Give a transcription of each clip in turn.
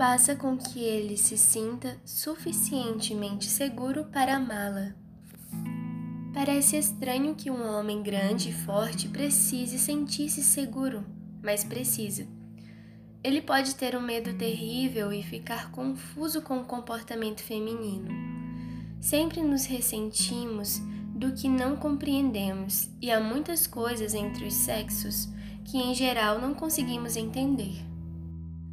faça com que ele se sinta suficientemente seguro para amá-la. Parece estranho que um homem grande e forte precise sentir-se seguro, mas precisa. Ele pode ter um medo terrível e ficar confuso com o comportamento feminino. Sempre nos ressentimos do que não compreendemos e há muitas coisas entre os sexos que, em geral, não conseguimos entender.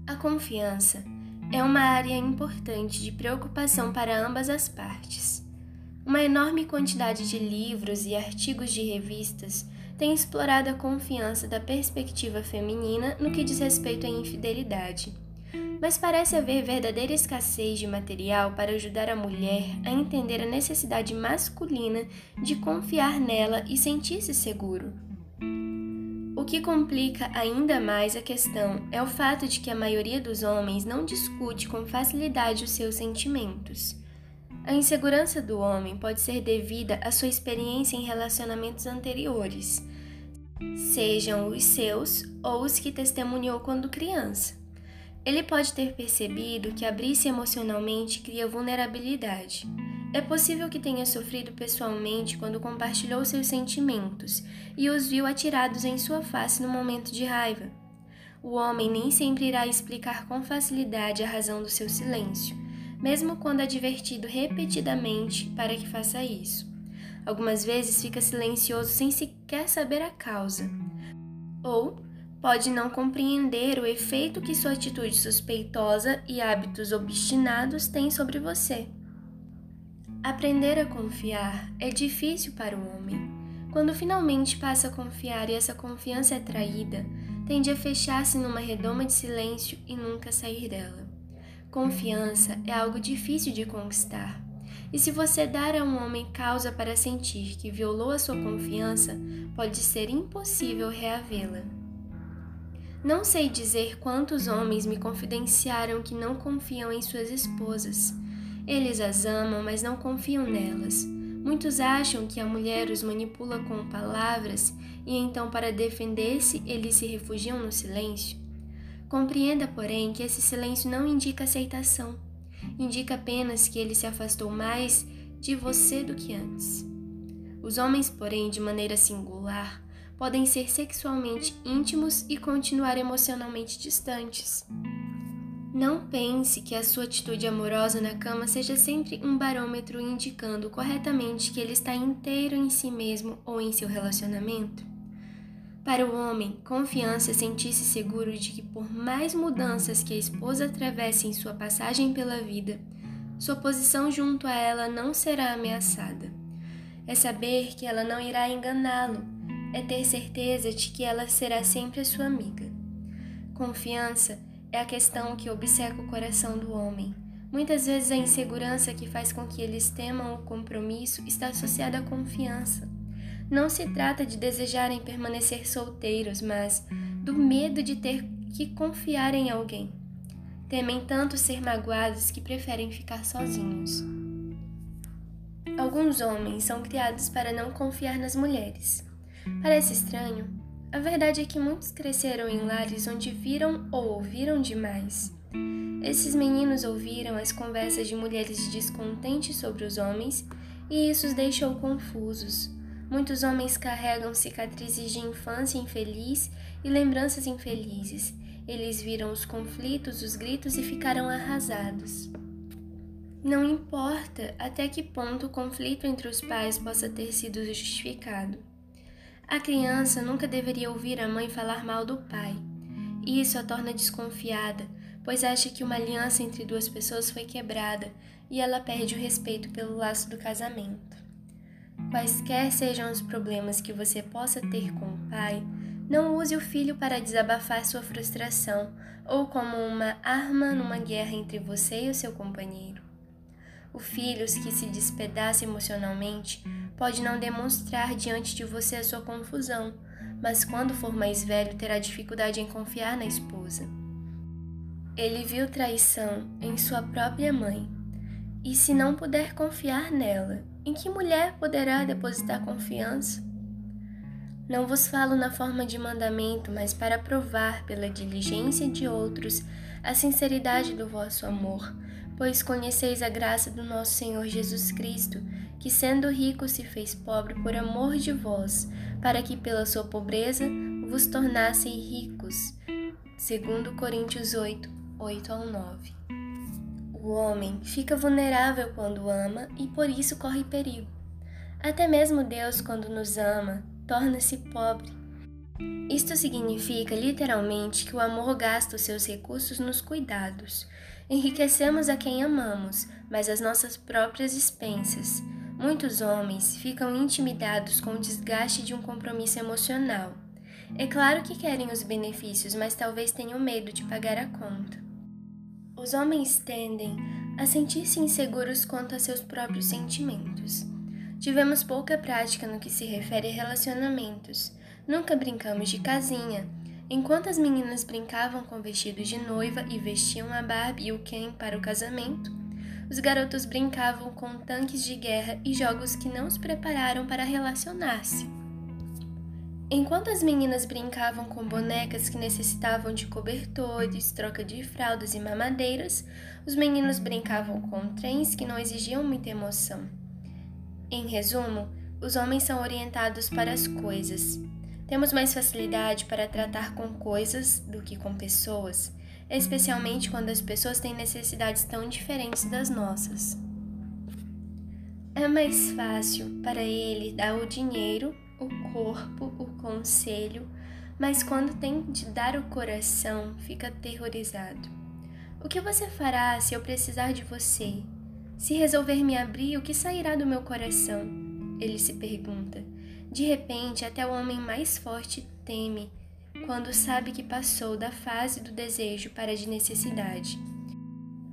A confiança é uma área importante de preocupação para ambas as partes. Uma enorme quantidade de livros e artigos de revistas tem explorado a confiança da perspectiva feminina no que diz respeito à infidelidade. Mas parece haver verdadeira escassez de material para ajudar a mulher a entender a necessidade masculina de confiar nela e sentir-se seguro. Que complica ainda mais a questão é o fato de que a maioria dos homens não discute com facilidade os seus sentimentos. A insegurança do homem pode ser devida à sua experiência em relacionamentos anteriores, sejam os seus ou os que testemunhou quando criança. Ele pode ter percebido que abrir-se emocionalmente cria vulnerabilidade. É possível que tenha sofrido pessoalmente quando compartilhou seus sentimentos e os viu atirados em sua face no momento de raiva. O homem nem sempre irá explicar com facilidade a razão do seu silêncio mesmo quando advertido repetidamente para que faça isso. Algumas vezes fica silencioso sem sequer saber a causa. Ou pode não compreender o efeito que sua atitude suspeitosa e hábitos obstinados têm sobre você. Aprender a confiar é difícil para o homem. Quando finalmente passa a confiar e essa confiança é traída, tende a fechar-se numa redoma de silêncio e nunca sair dela. Confiança é algo difícil de conquistar. E se você dar a um homem causa para sentir que violou a sua confiança, pode ser impossível reavê-la. Não sei dizer quantos homens me confidenciaram que não confiam em suas esposas. Eles as amam, mas não confiam nelas. Muitos acham que a mulher os manipula com palavras e então, para defender-se, eles se refugiam no silêncio. Compreenda, porém, que esse silêncio não indica aceitação, indica apenas que ele se afastou mais de você do que antes. Os homens, porém, de maneira singular, podem ser sexualmente íntimos e continuar emocionalmente distantes. Não pense que a sua atitude amorosa na cama seja sempre um barômetro indicando corretamente que ele está inteiro em si mesmo ou em seu relacionamento. Para o homem, confiança é sentir-se seguro de que, por mais mudanças que a esposa atravesse em sua passagem pela vida, sua posição junto a ela não será ameaçada. É saber que ela não irá enganá-lo, é ter certeza de que ela será sempre a sua amiga. Confiança é a questão que obceca o coração do homem. Muitas vezes a insegurança que faz com que eles temam o compromisso está associada à confiança. Não se trata de desejarem permanecer solteiros, mas do medo de ter que confiar em alguém. Temem tanto ser magoados que preferem ficar sozinhos. Alguns homens são criados para não confiar nas mulheres. Parece estranho? A verdade é que muitos cresceram em lares onde viram ou ouviram demais. Esses meninos ouviram as conversas de mulheres descontentes sobre os homens e isso os deixou confusos. Muitos homens carregam cicatrizes de infância infeliz e lembranças infelizes. Eles viram os conflitos, os gritos e ficaram arrasados. Não importa até que ponto o conflito entre os pais possa ter sido justificado. A criança nunca deveria ouvir a mãe falar mal do pai. Isso a torna desconfiada, pois acha que uma aliança entre duas pessoas foi quebrada e ela perde o respeito pelo laço do casamento. Quaisquer sejam os problemas que você possa ter com o pai, não use o filho para desabafar sua frustração ou como uma arma numa guerra entre você e o seu companheiro. O filho que se despedaça emocionalmente pode não demonstrar diante de você a sua confusão, mas quando for mais velho terá dificuldade em confiar na esposa. Ele viu traição em sua própria mãe, e se não puder confiar nela, em que mulher poderá depositar confiança? Não vos falo na forma de mandamento, mas para provar pela diligência de outros a sinceridade do vosso amor, pois conheceis a graça do nosso Senhor Jesus Cristo, que sendo rico se fez pobre por amor de vós, para que pela sua pobreza vos tornassem ricos. Segundo Coríntios 8, 8 ao 9. O homem fica vulnerável quando ama e por isso corre perigo. Até mesmo Deus, quando nos ama, torna-se pobre. Isto significa literalmente que o amor gasta os seus recursos nos cuidados. Enriquecemos a quem amamos, mas às nossas próprias expensas. Muitos homens ficam intimidados com o desgaste de um compromisso emocional. É claro que querem os benefícios, mas talvez tenham medo de pagar a conta. Os homens tendem a sentir-se inseguros quanto a seus próprios sentimentos. Tivemos pouca prática no que se refere a relacionamentos. Nunca brincamos de casinha. Enquanto as meninas brincavam com vestidos de noiva e vestiam a Barbie e o Ken para o casamento, os garotos brincavam com tanques de guerra e jogos que não os prepararam para relacionar-se. Enquanto as meninas brincavam com bonecas que necessitavam de cobertores, troca de fraldas e mamadeiras, os meninos brincavam com trens que não exigiam muita emoção. Em resumo, os homens são orientados para as coisas. Temos mais facilidade para tratar com coisas do que com pessoas, especialmente quando as pessoas têm necessidades tão diferentes das nossas. É mais fácil para ele dar o dinheiro, o corpo, o conselho, mas quando tem de dar o coração, fica aterrorizado. O que você fará se eu precisar de você? Se resolver me abrir, o que sairá do meu coração? Ele se pergunta. De repente, até o homem mais forte teme quando sabe que passou da fase do desejo para a de necessidade.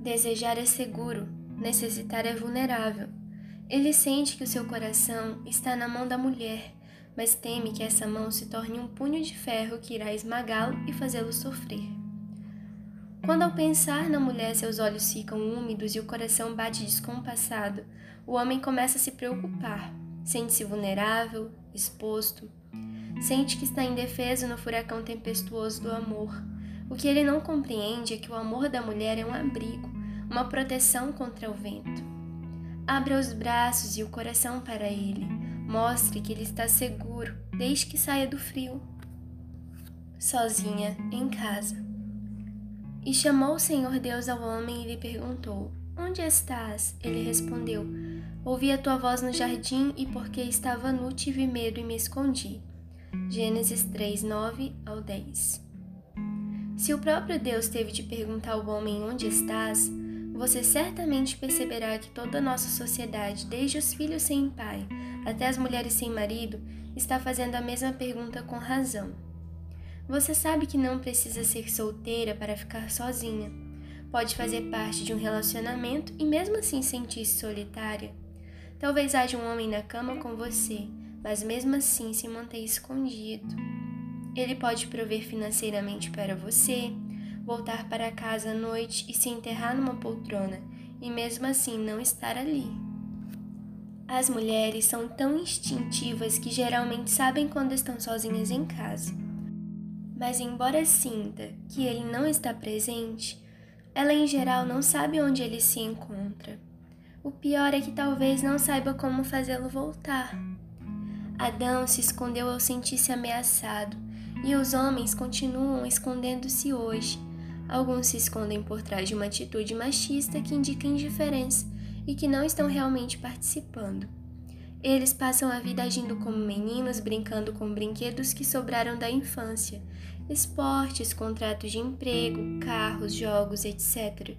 Desejar é seguro, necessitar é vulnerável. Ele sente que o seu coração está na mão da mulher, mas teme que essa mão se torne um punho de ferro que irá esmagá-lo e fazê-lo sofrer. Quando ao pensar na mulher seus olhos ficam úmidos e o coração bate descompassado, o homem começa a se preocupar, sente-se vulnerável, exposto, sente que está indefeso no furacão tempestuoso do amor. O que ele não compreende é que o amor da mulher é um abrigo, uma proteção contra o vento. Abra os braços e o coração para ele, mostre que ele está seguro, desde que saia do frio. Sozinha, em casa. E chamou o Senhor Deus ao homem e lhe perguntou: Onde estás? Ele respondeu: Ouvi a tua voz no jardim e porque estava nu tive medo e me escondi. Gênesis 3, 9 ao 10. Se o próprio Deus teve de perguntar ao homem onde estás, você certamente perceberá que toda a nossa sociedade, desde os filhos sem pai até as mulheres sem marido, está fazendo a mesma pergunta com razão. Você sabe que não precisa ser solteira para ficar sozinha. Pode fazer parte de um relacionamento e mesmo assim sentir-se solitária. Talvez haja um homem na cama com você, mas mesmo assim se manter escondido. Ele pode prover financeiramente para você, voltar para casa à noite e se enterrar numa poltrona e mesmo assim não estar ali. As mulheres são tão instintivas que geralmente sabem quando estão sozinhas em casa. Mas, embora sinta que ele não está presente, ela em geral não sabe onde ele se encontra. O pior é que talvez não saiba como fazê-lo voltar. Adão se escondeu ao sentir-se ameaçado, e os homens continuam escondendo-se hoje. Alguns se escondem por trás de uma atitude machista que indica indiferença e que não estão realmente participando. Eles passam a vida agindo como meninos, brincando com brinquedos que sobraram da infância, esportes, contratos de emprego, carros, jogos, etc.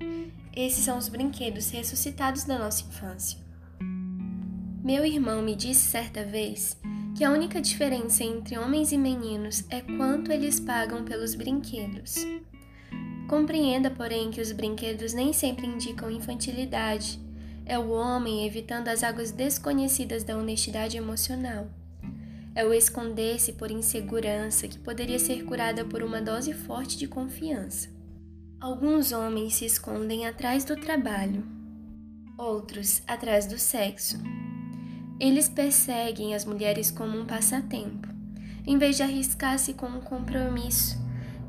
Esses são os brinquedos ressuscitados da nossa infância. Meu irmão me disse certa vez que a única diferença entre homens e meninos é quanto eles pagam pelos brinquedos. Compreenda, porém, que os brinquedos nem sempre indicam infantilidade é o homem evitando as águas desconhecidas da honestidade emocional. É o esconder-se por insegurança que poderia ser curada por uma dose forte de confiança. Alguns homens se escondem atrás do trabalho, outros atrás do sexo. Eles perseguem as mulheres como um passatempo, em vez de arriscar-se com um compromisso.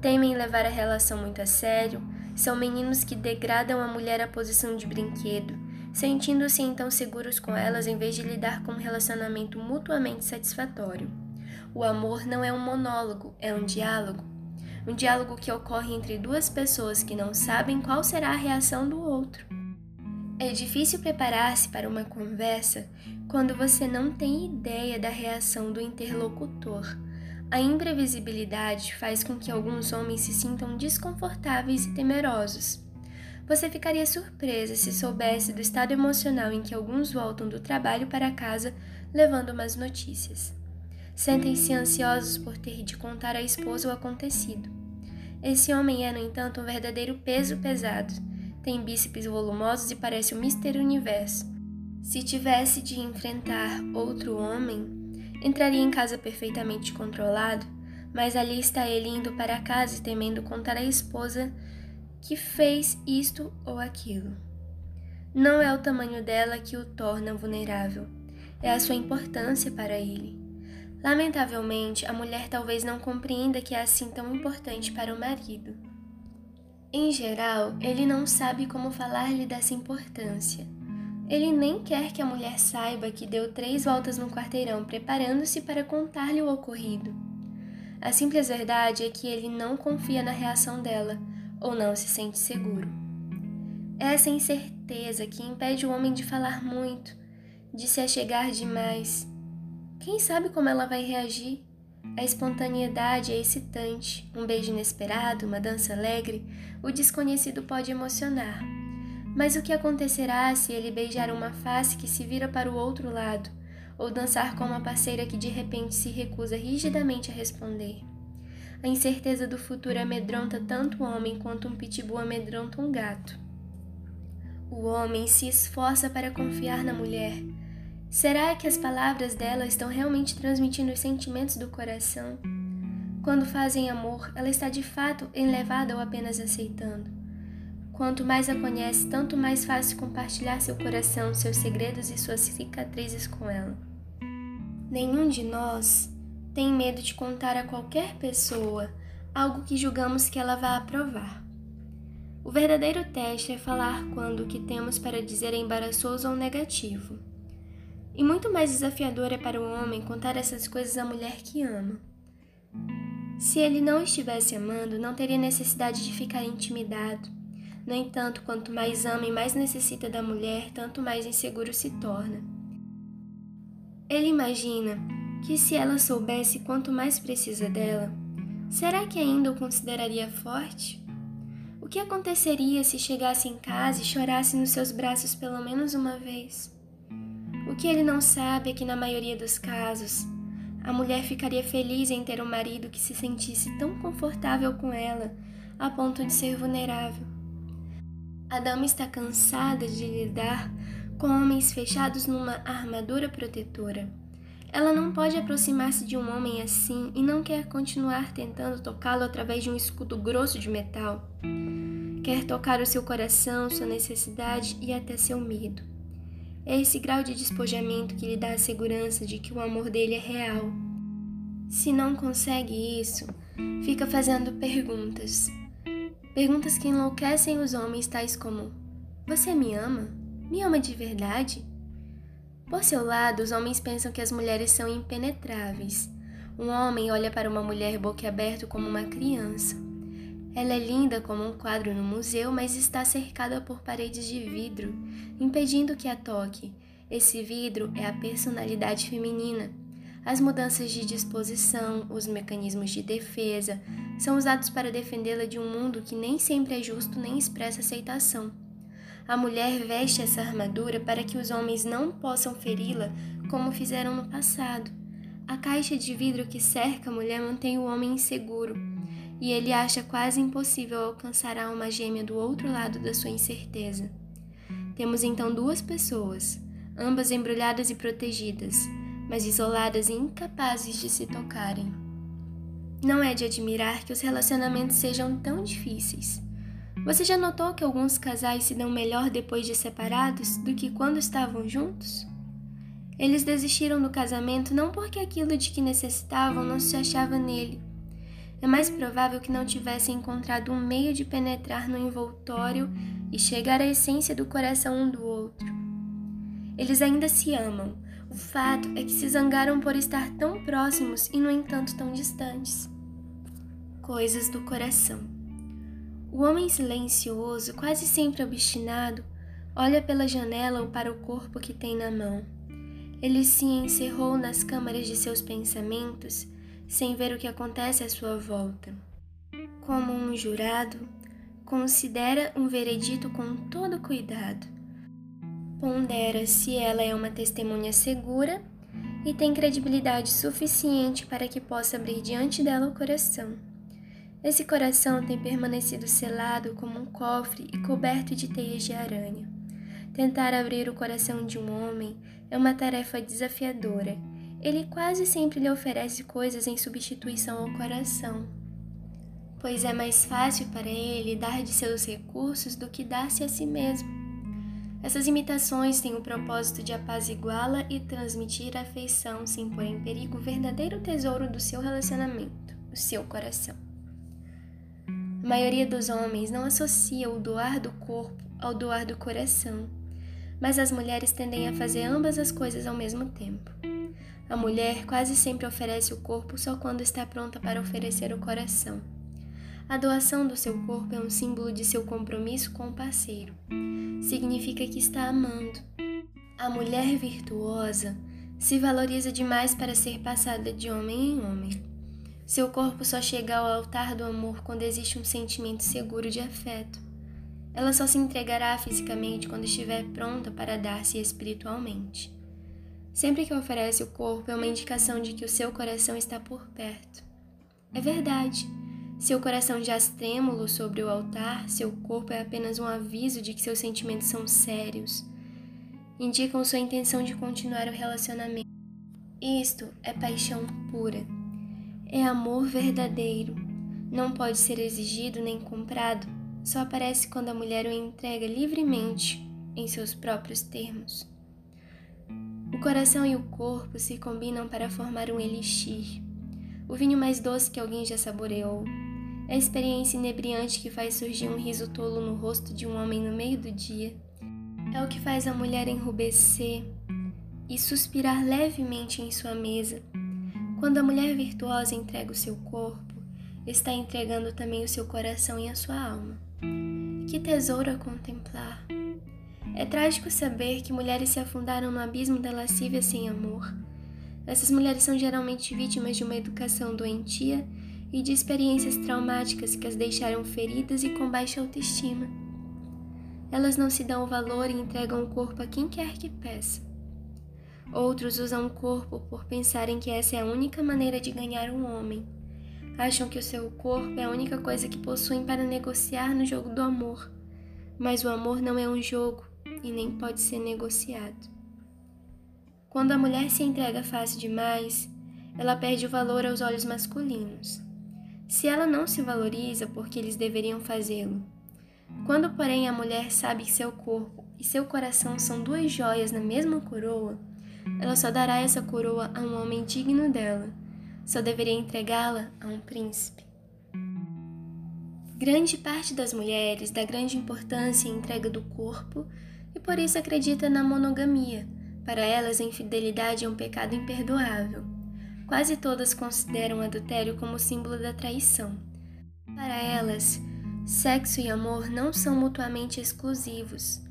Temem levar a relação muito a sério, São meninos que degradam a mulher à posição de brinquedo, sentindo-se então seguros com elas em vez de lidar com um relacionamento mutuamente satisfatório. O amor não é um monólogo, é um diálogo. Um diálogo que ocorre entre duas pessoas que não sabem qual será a reação do outro. É difícil preparar-se para uma conversa quando você não tem ideia da reação do interlocutor. A imprevisibilidade faz com que alguns homens se sintam desconfortáveis e temerosos. Você ficaria surpresa se soubesse do estado emocional em que alguns voltam do trabalho para casa levando umas notícias. Sentem-se ansiosos por ter de contar à esposa o acontecido. Esse homem é, no entanto, um verdadeiro peso pesado. Tem bíceps volumosos e parece o Mister Universo. Se tivesse de enfrentar outro homem, entraria em casa perfeitamente controlado, mas ali está ele indo para casa e temendo contar à esposa que fez isto ou aquilo. Não é o tamanho dela que o torna vulnerável, é a sua importância para ele. Lamentavelmente, a mulher talvez não compreenda que é assim tão importante para o marido. Em geral, ele não sabe como falar-lhe dessa importância. Ele nem quer que a mulher saiba que deu três voltas no quarteirão preparando-se para contar-lhe o ocorrido. A simples verdade é que ele não confia na reação dela ou não se sente seguro. É essa incerteza que impede o homem de falar muito, de se achegar demais quem sabe como ela vai reagir? A espontaneidade é excitante, um beijo inesperado, uma dança alegre, o desconhecido pode emocionar. Mas o que acontecerá se ele beijar uma face que se vira para o outro lado, ou dançar com uma parceira que de repente se recusa rigidamente a responder? A incerteza do futuro amedronta tanto o homem quanto um pitbull amedronta um gato. O homem se esforça para confiar na mulher Será que as palavras dela estão realmente transmitindo os sentimentos do coração? Quando fazem amor, ela está de fato elevada ou apenas aceitando? Quanto mais a conhece, tanto mais fácil compartilhar seu coração, seus segredos e suas cicatrizes com ela. Nenhum de nós tem medo de contar a qualquer pessoa algo que julgamos que ela vá aprovar. O verdadeiro teste é falar quando o que temos para dizer é embaraçoso ou negativo. E muito mais desafiador é para o homem contar essas coisas à mulher que ama. Se ele não estivesse amando, não teria necessidade de ficar intimidado. No entanto, quanto mais ama e mais necessita da mulher, tanto mais inseguro se torna. Ele imagina que se ela soubesse quanto mais precisa dela, será que ainda o consideraria forte? O que aconteceria se chegasse em casa e chorasse nos seus braços pelo menos uma vez? O que ele não sabe é que, na maioria dos casos, a mulher ficaria feliz em ter um marido que se sentisse tão confortável com ela a ponto de ser vulnerável. A dama está cansada de lidar com homens fechados numa armadura protetora. Ela não pode aproximar-se de um homem assim e não quer continuar tentando tocá-lo através de um escudo grosso de metal. Quer tocar o seu coração, sua necessidade e até seu medo. É esse grau de despojamento que lhe dá a segurança de que o amor dele é real. Se não consegue isso, fica fazendo perguntas. Perguntas que enlouquecem os homens, tais como: Você me ama? Me ama de verdade? Por seu lado, os homens pensam que as mulheres são impenetráveis. Um homem olha para uma mulher boquiaberto como uma criança. Ela é linda como um quadro no museu, mas está cercada por paredes de vidro, impedindo que a toque. Esse vidro é a personalidade feminina. As mudanças de disposição, os mecanismos de defesa, são usados para defendê-la de um mundo que nem sempre é justo nem expressa aceitação. A mulher veste essa armadura para que os homens não possam feri-la como fizeram no passado. A caixa de vidro que cerca a mulher mantém o homem inseguro e ele acha quase impossível alcançar a alma gêmea do outro lado da sua incerteza. Temos então duas pessoas, ambas embrulhadas e protegidas, mas isoladas e incapazes de se tocarem. Não é de admirar que os relacionamentos sejam tão difíceis. Você já notou que alguns casais se dão melhor depois de separados do que quando estavam juntos? Eles desistiram do casamento não porque aquilo de que necessitavam não se achava nele, é mais provável que não tivessem encontrado um meio de penetrar no envoltório e chegar à essência do coração um do outro. Eles ainda se amam. O fato é que se zangaram por estar tão próximos e, no entanto, tão distantes. Coisas do coração. O homem silencioso, quase sempre obstinado, olha pela janela ou para o corpo que tem na mão. Ele se encerrou nas câmaras de seus pensamentos sem ver o que acontece à sua volta. Como um jurado, considera um veredito com todo cuidado. Pondera se ela é uma testemunha segura e tem credibilidade suficiente para que possa abrir diante dela o coração. Esse coração tem permanecido selado como um cofre e coberto de teias de aranha. Tentar abrir o coração de um homem é uma tarefa desafiadora ele quase sempre lhe oferece coisas em substituição ao coração, pois é mais fácil para ele dar de seus recursos do que dar-se a si mesmo. Essas imitações têm o propósito de apaziguá-la e transmitir afeição sem pôr em perigo o verdadeiro tesouro do seu relacionamento, o seu coração. A maioria dos homens não associa o doar do corpo ao doar do coração, mas as mulheres tendem a fazer ambas as coisas ao mesmo tempo. A mulher quase sempre oferece o corpo só quando está pronta para oferecer o coração. A doação do seu corpo é um símbolo de seu compromisso com o parceiro. Significa que está amando. A mulher virtuosa se valoriza demais para ser passada de homem em homem. Seu corpo só chega ao altar do amor quando existe um sentimento seguro de afeto. Ela só se entregará fisicamente quando estiver pronta para dar-se espiritualmente. Sempre que oferece o corpo é uma indicação de que o seu coração está por perto. É verdade. Seu coração jaz trêmulo sobre o altar, seu corpo é apenas um aviso de que seus sentimentos são sérios. Indicam sua intenção de continuar o relacionamento. Isto é paixão pura. É amor verdadeiro. Não pode ser exigido nem comprado. Só aparece quando a mulher o entrega livremente em seus próprios termos. O coração e o corpo se combinam para formar um elixir, o vinho mais doce que alguém já saboreou. É a experiência inebriante que faz surgir um riso tolo no rosto de um homem no meio do dia. É o que faz a mulher enrubescer e suspirar levemente em sua mesa. Quando a mulher virtuosa entrega o seu corpo, está entregando também o seu coração e a sua alma. Que tesouro a contemplar! É trágico saber que mulheres se afundaram no abismo da lascívia sem amor. Essas mulheres são geralmente vítimas de uma educação doentia e de experiências traumáticas que as deixaram feridas e com baixa autoestima. Elas não se dão valor e entregam o corpo a quem quer que peça. Outros usam o corpo por pensarem que essa é a única maneira de ganhar um homem. Acham que o seu corpo é a única coisa que possuem para negociar no jogo do amor. Mas o amor não é um jogo, e nem pode ser negociado. Quando a mulher se entrega fácil demais, ela perde o valor aos olhos masculinos. Se ela não se valoriza porque eles deveriam fazê-lo. Quando, porém, a mulher sabe que seu corpo e seu coração são duas joias na mesma coroa, ela só dará essa coroa a um homem digno dela, só deveria entregá-la a um príncipe. Grande parte das mulheres dá grande importância à entrega do corpo e por isso acredita na monogamia. Para elas, a infidelidade é um pecado imperdoável. Quase todas consideram o adultério como símbolo da traição. Para elas, sexo e amor não são mutuamente exclusivos,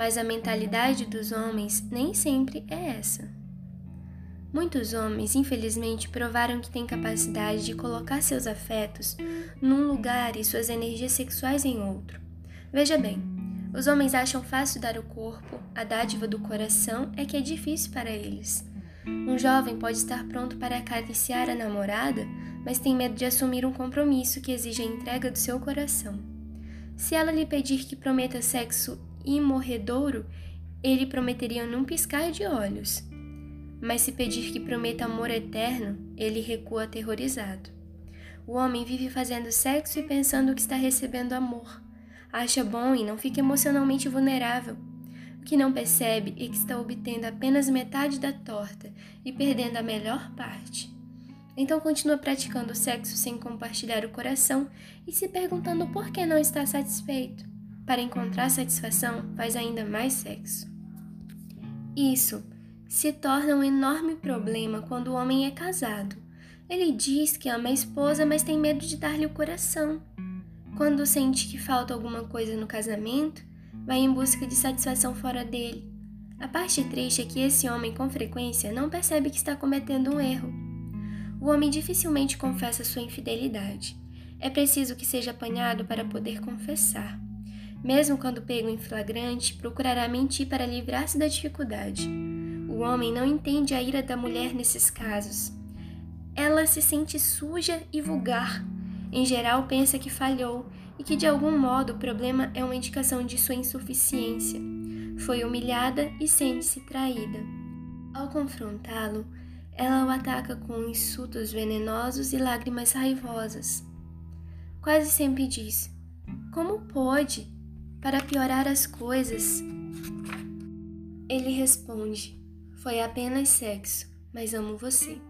mas a mentalidade dos homens nem sempre é essa. Muitos homens, infelizmente, provaram que têm capacidade de colocar seus afetos num lugar e suas energias sexuais em outro. Veja bem, os homens acham fácil dar o corpo, a dádiva do coração é que é difícil para eles. Um jovem pode estar pronto para acariciar a namorada, mas tem medo de assumir um compromisso que exige a entrega do seu coração. Se ela lhe pedir que prometa sexo imorredouro, ele prometeria num piscar de olhos. Mas se pedir que prometa amor eterno, ele recua aterrorizado. O homem vive fazendo sexo e pensando que está recebendo amor acha bom e não fica emocionalmente vulnerável. O que não percebe é que está obtendo apenas metade da torta e perdendo a melhor parte. Então continua praticando o sexo sem compartilhar o coração e se perguntando por que não está satisfeito. Para encontrar satisfação, faz ainda mais sexo. Isso se torna um enorme problema quando o homem é casado. Ele diz que ama a esposa, mas tem medo de dar-lhe o coração. Quando sente que falta alguma coisa no casamento, vai em busca de satisfação fora dele. A parte triste é que esse homem, com frequência, não percebe que está cometendo um erro. O homem dificilmente confessa sua infidelidade. É preciso que seja apanhado para poder confessar. Mesmo quando pego em flagrante, procurará mentir para livrar-se da dificuldade. O homem não entende a ira da mulher nesses casos. Ela se sente suja e vulgar. Em geral, pensa que falhou e que de algum modo o problema é uma indicação de sua insuficiência. Foi humilhada e sente-se traída. Ao confrontá-lo, ela o ataca com insultos venenosos e lágrimas raivosas. Quase sempre diz: Como pode? Para piorar as coisas. Ele responde: foi apenas sexo, mas amo você.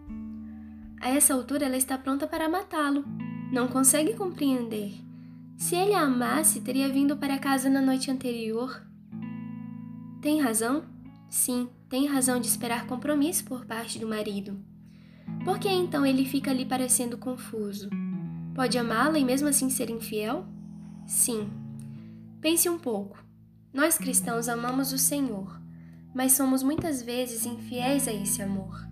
A essa altura ela está pronta para matá-lo. Não consegue compreender. Se ele a amasse, teria vindo para casa na noite anterior. Tem razão? Sim, tem razão de esperar compromisso por parte do marido. Por que então ele fica ali parecendo confuso? Pode amá-la e mesmo assim ser infiel? Sim. Pense um pouco. Nós cristãos amamos o Senhor mas somos muitas vezes infiéis a esse amor.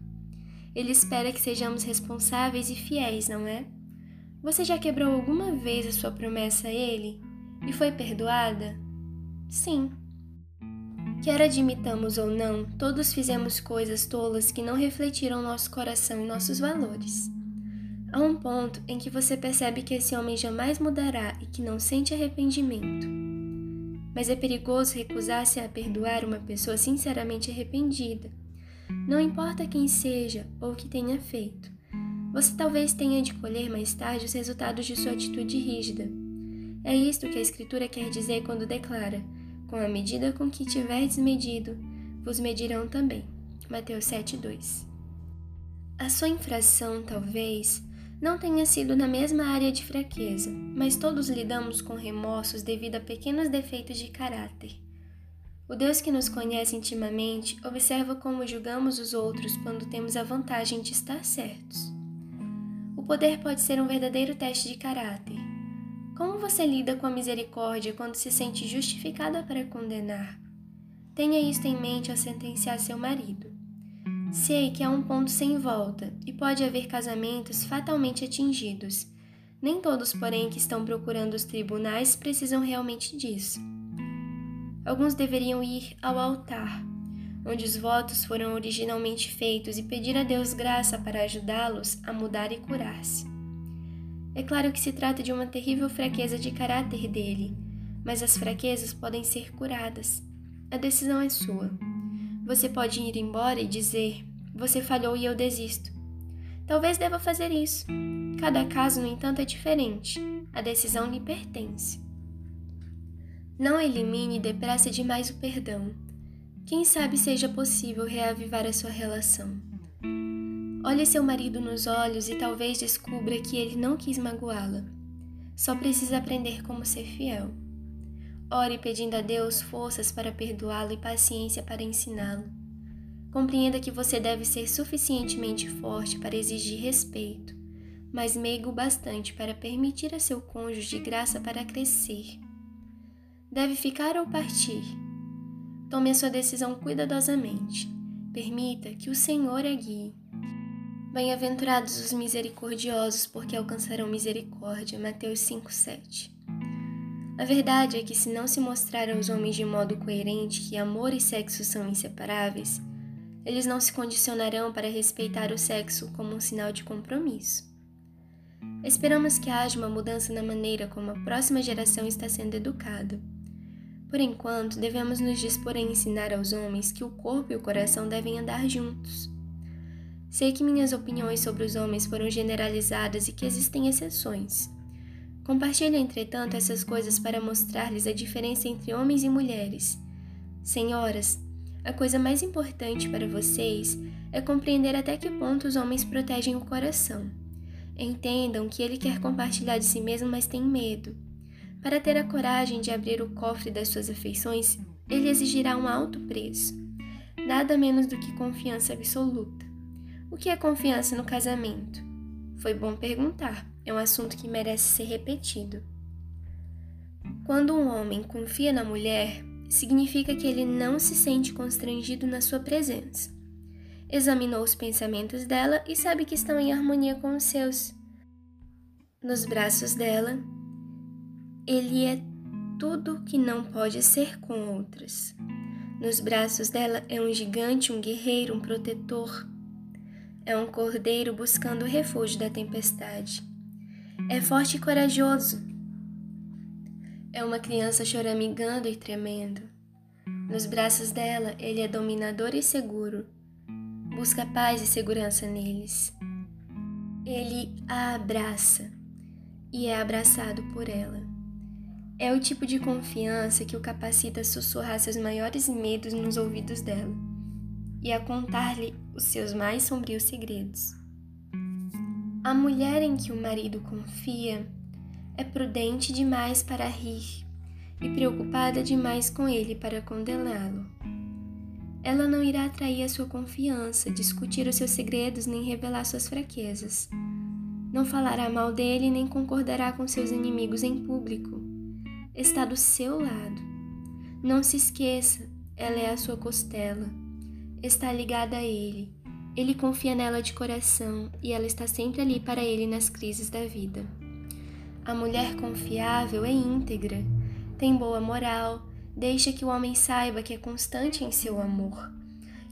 Ele espera que sejamos responsáveis e fiéis, não é? Você já quebrou alguma vez a sua promessa a ele e foi perdoada? Sim. Quer admitamos ou não, todos fizemos coisas tolas que não refletiram nosso coração e nossos valores. Há um ponto em que você percebe que esse homem jamais mudará e que não sente arrependimento mas é perigoso recusar-se a perdoar uma pessoa sinceramente arrependida. Não importa quem seja ou o que tenha feito. Você talvez tenha de colher mais tarde os resultados de sua atitude rígida. É isto que a Escritura quer dizer quando declara: Com a medida com que tiverdes medido, vos medirão também. Mateus 7,2. A sua infração, talvez, não tenha sido na mesma área de fraqueza, mas todos lidamos com remorsos devido a pequenos defeitos de caráter. O Deus que nos conhece intimamente observa como julgamos os outros quando temos a vantagem de estar certos. O poder pode ser um verdadeiro teste de caráter. Como você lida com a misericórdia quando se sente justificada para condenar? Tenha isto em mente ao sentenciar seu marido. Sei que há um ponto sem volta e pode haver casamentos fatalmente atingidos. Nem todos, porém, que estão procurando os tribunais precisam realmente disso. Alguns deveriam ir ao altar, onde os votos foram originalmente feitos, e pedir a Deus graça para ajudá-los a mudar e curar-se. É claro que se trata de uma terrível fraqueza de caráter dele, mas as fraquezas podem ser curadas. A decisão é sua. Você pode ir embora e dizer: Você falhou e eu desisto. Talvez deva fazer isso. Cada caso, no entanto, é diferente. A decisão lhe pertence. Não elimine depressa demais o perdão. Quem sabe seja possível reavivar a sua relação. Olhe seu marido nos olhos e talvez descubra que ele não quis magoá-la. Só precisa aprender como ser fiel. Ore pedindo a Deus forças para perdoá-lo e paciência para ensiná-lo. Compreenda que você deve ser suficientemente forte para exigir respeito, mas meigo bastante para permitir a seu cônjuge graça para crescer. Deve ficar ou partir? Tome a sua decisão cuidadosamente. Permita que o Senhor a guie. Bem-aventurados os misericordiosos, porque alcançarão misericórdia. Mateus 5:7. A verdade é que, se não se mostrar aos homens de modo coerente que amor e sexo são inseparáveis, eles não se condicionarão para respeitar o sexo como um sinal de compromisso. Esperamos que haja uma mudança na maneira como a próxima geração está sendo educada. Por enquanto, devemos nos dispor a ensinar aos homens que o corpo e o coração devem andar juntos. Sei que minhas opiniões sobre os homens foram generalizadas e que existem exceções. Compartilho, entretanto, essas coisas para mostrar-lhes a diferença entre homens e mulheres. Senhoras, A coisa mais importante para vocês é compreender até que ponto os homens protegem o coração. Entendam que ele quer compartilhar de si mesmo, mas tem medo. Para ter a coragem de abrir o cofre das suas afeições, ele exigirá um alto preço. Nada menos do que confiança absoluta. O que é confiança no casamento? Foi bom perguntar, é um assunto que merece ser repetido. Quando um homem confia na mulher, significa que ele não se sente constrangido na sua presença. Examinou os pensamentos dela e sabe que estão em harmonia com os seus. Nos braços dela, ele é tudo que não pode ser com outras. Nos braços dela é um gigante, um guerreiro, um protetor. É um cordeiro buscando o refúgio da tempestade. É forte e corajoso. É uma criança choramingando e tremendo. Nos braços dela, ele é dominador e seguro. Busca paz e segurança neles. Ele a abraça e é abraçado por ela. É o tipo de confiança que o capacita a sussurrar seus maiores medos nos ouvidos dela e a contar-lhe os seus mais sombrios segredos. A mulher em que o marido confia é prudente demais para rir e preocupada demais com ele para condená-lo. Ela não irá atrair a sua confiança, discutir os seus segredos nem revelar suas fraquezas. Não falará mal dele nem concordará com seus inimigos em público. Está do seu lado. Não se esqueça, ela é a sua costela. Está ligada a ele. Ele confia nela de coração e ela está sempre ali para ele nas crises da vida. A mulher confiável é íntegra, tem boa moral, deixa que o homem saiba que é constante em seu amor,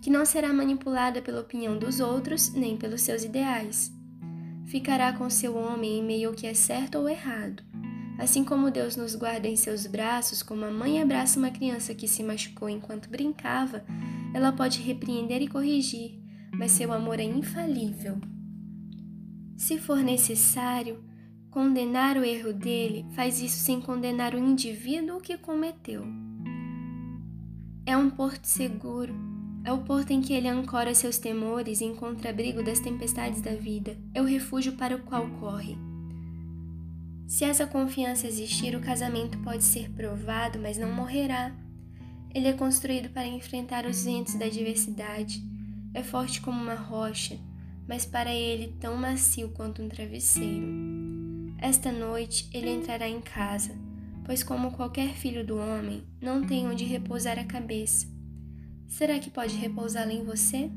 que não será manipulada pela opinião dos outros nem pelos seus ideais. Ficará com seu homem em meio ao que é certo ou errado. Assim como Deus nos guarda em seus braços, como a mãe abraça uma criança que se machucou enquanto brincava, ela pode repreender e corrigir, mas seu amor é infalível. Se for necessário, condenar o erro dele, faz isso sem condenar o indivíduo que cometeu. É um porto seguro, é o porto em que ele ancora seus temores e encontra abrigo das tempestades da vida, é o refúgio para o qual corre. Se essa confiança existir, o casamento pode ser provado, mas não morrerá. Ele é construído para enfrentar os ventos da adversidade. É forte como uma rocha, mas para ele tão macio quanto um travesseiro. Esta noite ele entrará em casa, pois, como qualquer filho do homem, não tem onde repousar a cabeça. Será que pode repousá-la em você?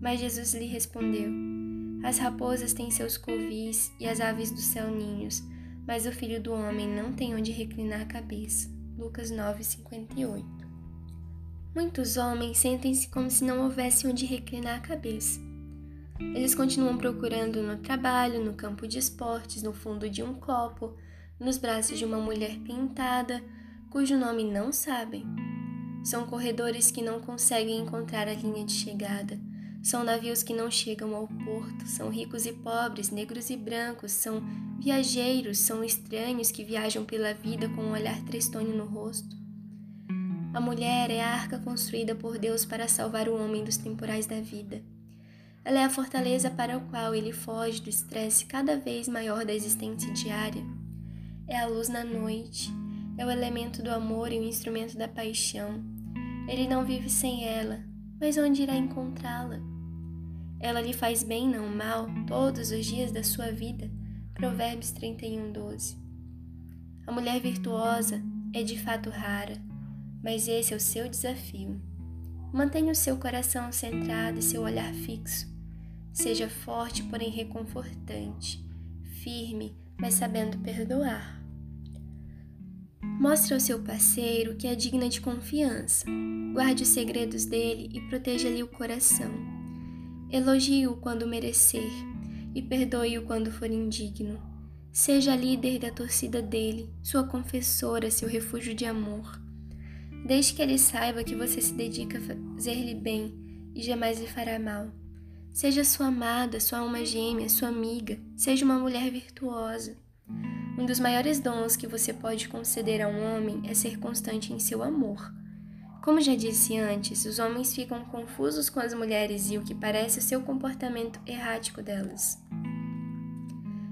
Mas Jesus lhe respondeu: As raposas têm seus covis e as aves do céu ninhos, mas o filho do homem não tem onde reclinar a cabeça. Lucas 9:58. Muitos homens sentem-se como se não houvesse onde reclinar a cabeça. Eles continuam procurando no trabalho, no campo de esportes, no fundo de um copo, nos braços de uma mulher pintada, cujo nome não sabem. São corredores que não conseguem encontrar a linha de chegada. São navios que não chegam ao porto. São ricos e pobres, negros e brancos. São viajeiros, são estranhos que viajam pela vida com um olhar tristonho no rosto. A mulher é a arca construída por Deus para salvar o homem dos temporais da vida. Ela é a fortaleza para o qual ele foge do estresse cada vez maior da existência diária. É a luz na noite, é o elemento do amor e o instrumento da paixão. Ele não vive sem ela, mas onde irá encontrá-la? Ela lhe faz bem, não mal, todos os dias da sua vida. Provérbios 31, 12. A mulher virtuosa é de fato rara, mas esse é o seu desafio. Mantenha o seu coração centrado e seu olhar fixo. Seja forte, porém reconfortante, firme, mas sabendo perdoar. Mostre ao seu parceiro que é digna de confiança. Guarde os segredos dele e proteja-lhe o coração. Elogie-o quando merecer e perdoe-o quando for indigno. Seja líder da torcida dele, sua confessora, seu refúgio de amor. Deixe que ele saiba que você se dedica a fazer-lhe bem e jamais lhe fará mal. Seja sua amada, sua alma gêmea, sua amiga, seja uma mulher virtuosa. Um dos maiores dons que você pode conceder a um homem é ser constante em seu amor. Como já disse antes, os homens ficam confusos com as mulheres e o que parece o seu comportamento errático delas.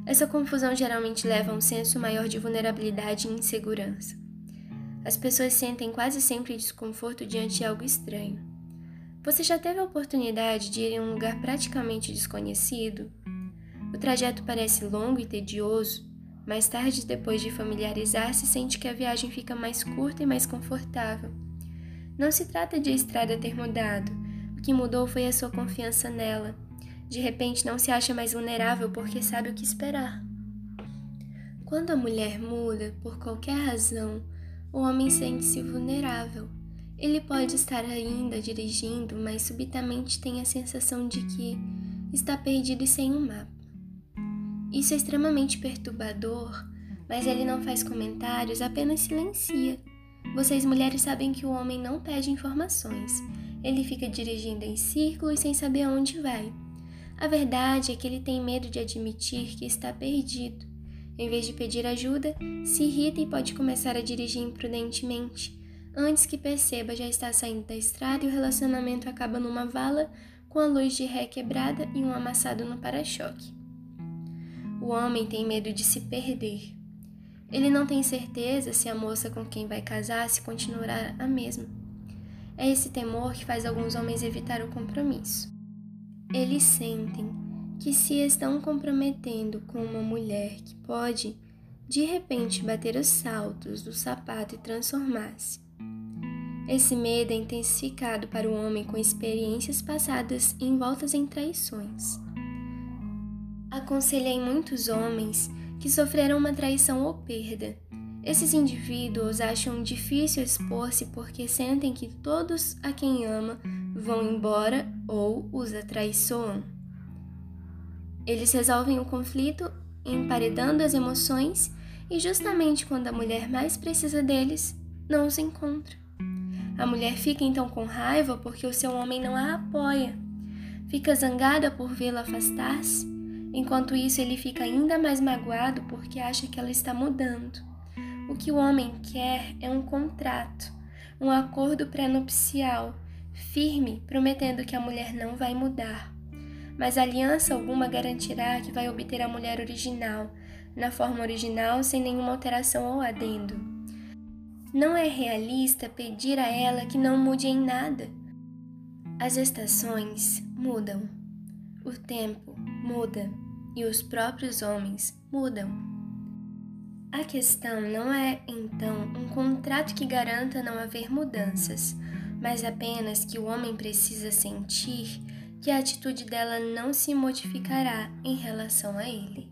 Essa confusão geralmente leva a um senso maior de vulnerabilidade e insegurança. As pessoas sentem quase sempre desconforto diante de algo estranho. Você já teve a oportunidade de ir em um lugar praticamente desconhecido? O trajeto parece longo e tedioso. Mais tarde, depois de familiarizar-se, sente que a viagem fica mais curta e mais confortável. Não se trata de a estrada ter mudado. O que mudou foi a sua confiança nela de repente não se acha mais vulnerável porque sabe o que esperar. Quando a mulher muda, por qualquer razão, o homem sente-se vulnerável. Ele pode estar ainda dirigindo, mas subitamente tem a sensação de que está perdido e sem um mapa. Isso é extremamente perturbador, mas ele não faz comentários, apenas silencia. Vocês mulheres sabem que o homem não pede informações. Ele fica dirigindo em círculos sem saber aonde vai. A verdade é que ele tem medo de admitir que está perdido. Em vez de pedir ajuda, se irrita e pode começar a dirigir imprudentemente. Antes que perceba, já está saindo da estrada e o relacionamento acaba numa vala com a luz de ré quebrada e um amassado no para-choque. O homem tem medo de se perder. Ele não tem certeza se a moça com quem vai casar se continuará a mesma. É esse temor que faz alguns homens evitar o compromisso. Eles sentem que se estão comprometendo com uma mulher que pode, de repente, bater os saltos do sapato e transformar-se. Esse medo é intensificado para o homem com experiências passadas envoltas em traições. Aconselhei muitos homens que sofreram uma traição ou perda. Esses indivíduos acham difícil expor-se porque sentem que todos a quem ama vão embora ou os atraiçoam. Eles resolvem o conflito emparedando as emoções e justamente quando a mulher mais precisa deles, não os encontra. A mulher fica então com raiva porque o seu homem não a apoia. Fica zangada por vê-la afastar-se, enquanto isso ele fica ainda mais magoado porque acha que ela está mudando. O que o homem quer é um contrato, um acordo pré-nupcial firme, prometendo que a mulher não vai mudar. Mas aliança alguma garantirá que vai obter a mulher original, na forma original, sem nenhuma alteração ou adendo. Não é realista pedir a ela que não mude em nada. As estações mudam, o tempo muda e os próprios homens mudam. A questão não é, então, um contrato que garanta não haver mudanças, mas apenas que o homem precisa sentir que a atitude dela não se modificará em relação a ele.